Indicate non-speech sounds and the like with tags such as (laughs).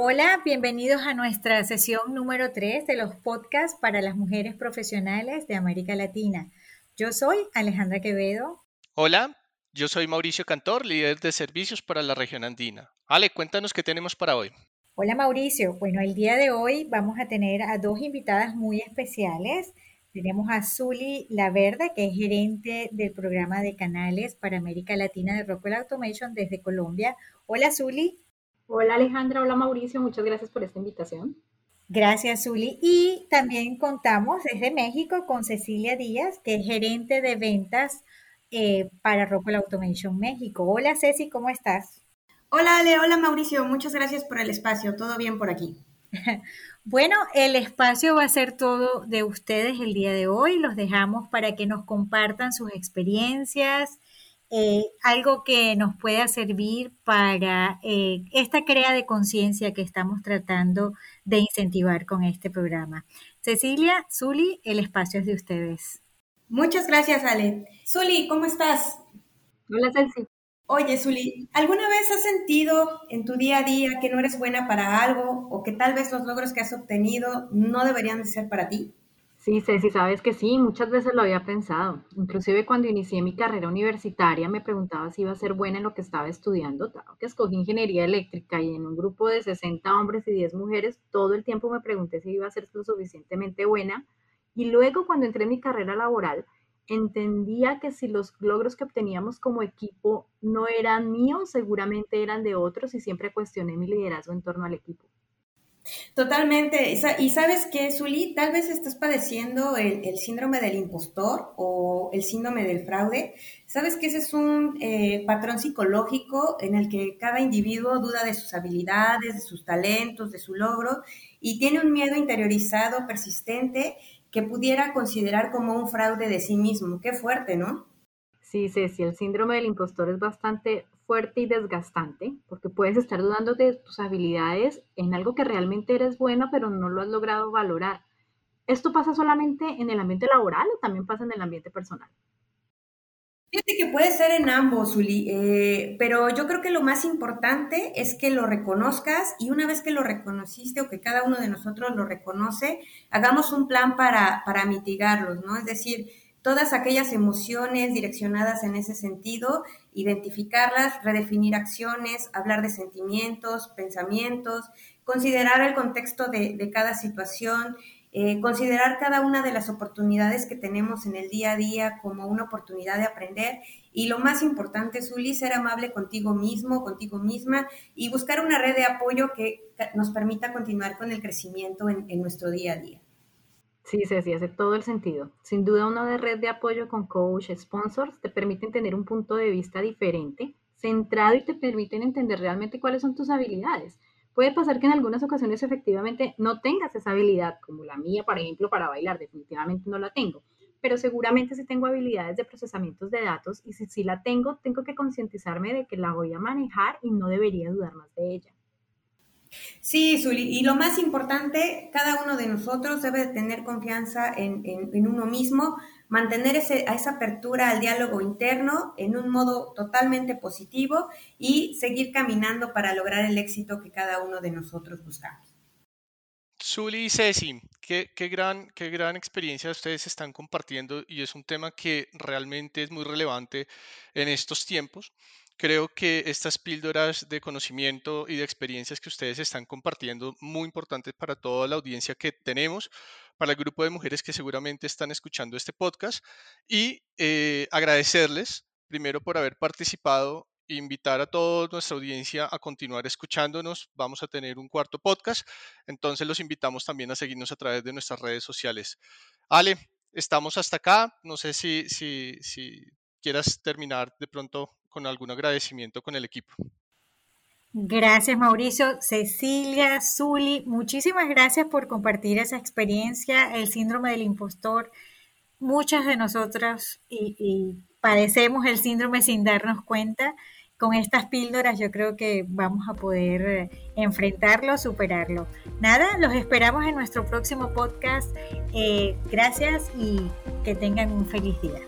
Hola, bienvenidos a nuestra sesión número 3 de los podcasts para las mujeres profesionales de América Latina. Yo soy Alejandra Quevedo. Hola, yo soy Mauricio Cantor, líder de servicios para la región andina. Ale, cuéntanos qué tenemos para hoy. Hola Mauricio, bueno, el día de hoy vamos a tener a dos invitadas muy especiales. Tenemos a Zuli Laverde, que es gerente del programa de canales para América Latina de Rockwell Automation desde Colombia. Hola Zuli. Hola Alejandra, hola Mauricio, muchas gracias por esta invitación. Gracias, Zuli. Y también contamos desde México con Cecilia Díaz, que es gerente de ventas eh, para Rockwell Automation México. Hola Ceci, ¿cómo estás? Hola Ale, hola Mauricio, muchas gracias por el espacio, todo bien por aquí. (laughs) bueno, el espacio va a ser todo de ustedes el día de hoy, los dejamos para que nos compartan sus experiencias, eh, algo que nos pueda servir para eh, esta crea de conciencia que estamos tratando de incentivar con este programa. Cecilia, Zuli, el espacio es de ustedes. Muchas gracias, Ale. Zuli, ¿cómo estás? Hola, Ceci. Oye, Zuli, ¿alguna vez has sentido en tu día a día que no eres buena para algo o que tal vez los logros que has obtenido no deberían de ser para ti? Sí, Ceci, sabes que sí, muchas veces lo había pensado. Inclusive cuando inicié mi carrera universitaria me preguntaba si iba a ser buena en lo que estaba estudiando, que escogí ingeniería eléctrica y en un grupo de 60 hombres y 10 mujeres, todo el tiempo me pregunté si iba a ser lo suficientemente buena. Y luego cuando entré en mi carrera laboral, entendía que si los logros que obteníamos como equipo no eran míos, seguramente eran de otros y siempre cuestioné mi liderazgo en torno al equipo. Totalmente. Y sabes qué, Zuli, tal vez estás padeciendo el, síndrome del impostor o el síndrome del fraude. Sabes que ese es un eh, patrón psicológico en el que cada individuo duda de sus habilidades, de sus talentos, de su logro y tiene un miedo interiorizado persistente que pudiera considerar como un fraude de sí mismo. Qué fuerte, ¿no? Sí, Ceci, el síndrome del impostor es bastante fuerte y desgastante, porque puedes estar dudando de tus habilidades en algo que realmente eres bueno, pero no lo has logrado valorar. ¿Esto pasa solamente en el ambiente laboral o también pasa en el ambiente personal? Fíjate que puede ser en ambos, Uli, eh, pero yo creo que lo más importante es que lo reconozcas y una vez que lo reconociste o que cada uno de nosotros lo reconoce, hagamos un plan para, para mitigarlos, ¿no? Es decir, todas aquellas emociones direccionadas en ese sentido, identificarlas, redefinir acciones, hablar de sentimientos, pensamientos, considerar el contexto de, cada situación, eh, considerar cada una de las oportunidades que tenemos en el día a día como una oportunidad de aprender y lo más importante, Zuli, ser amable contigo mismo, contigo misma y buscar una red de apoyo que nos permita continuar con el crecimiento en nuestro día a día. Sí, sí, hace todo el sentido. Sin duda, una red de apoyo con coach, sponsors, te permiten tener un punto de vista diferente, centrado y te permiten entender realmente cuáles son tus habilidades. Puede pasar que en algunas ocasiones efectivamente no tengas esa habilidad, como la mía, por ejemplo, para bailar, definitivamente no la tengo, pero seguramente sí tengo habilidades de procesamiento de datos y si sí la tengo, tengo que concientizarme de que la voy a manejar y no debería dudar más de ella. Sí, Zuli, y lo más importante, cada uno de nosotros debe tener confianza en, uno mismo, mantener ese, esa apertura al diálogo interno en un modo totalmente positivo y seguir caminando para lograr el éxito que cada uno de nosotros buscamos. Zuli y Ceci, qué, qué, gran, qué gran experiencia ustedes están compartiendo y es un tema que realmente es muy relevante en estos tiempos. Creo que estas píldoras de conocimiento y de experiencias que ustedes están compartiendo, muy importantes para toda la audiencia que tenemos, para el grupo de mujeres que seguramente están escuchando este podcast, y eh, agradecerles primero por haber participado invitar a toda nuestra audiencia a continuar escuchándonos. Vamos a tener un cuarto podcast, entonces los invitamos también a seguirnos a través de nuestras redes sociales. Ale, estamos hasta acá. No sé si, si, si quieras terminar de pronto con algún agradecimiento con el equipo. Gracias Mauricio, Cecilia, Zuli, muchísimas gracias por compartir esa experiencia, el síndrome del impostor. Muchas de nosotras y, padecemos el síndrome sin darnos cuenta. Con estas píldoras yo creo que vamos a poder enfrentarlo, superarlo. Nada, los esperamos en nuestro próximo podcast. Eh, gracias y que tengan un feliz día.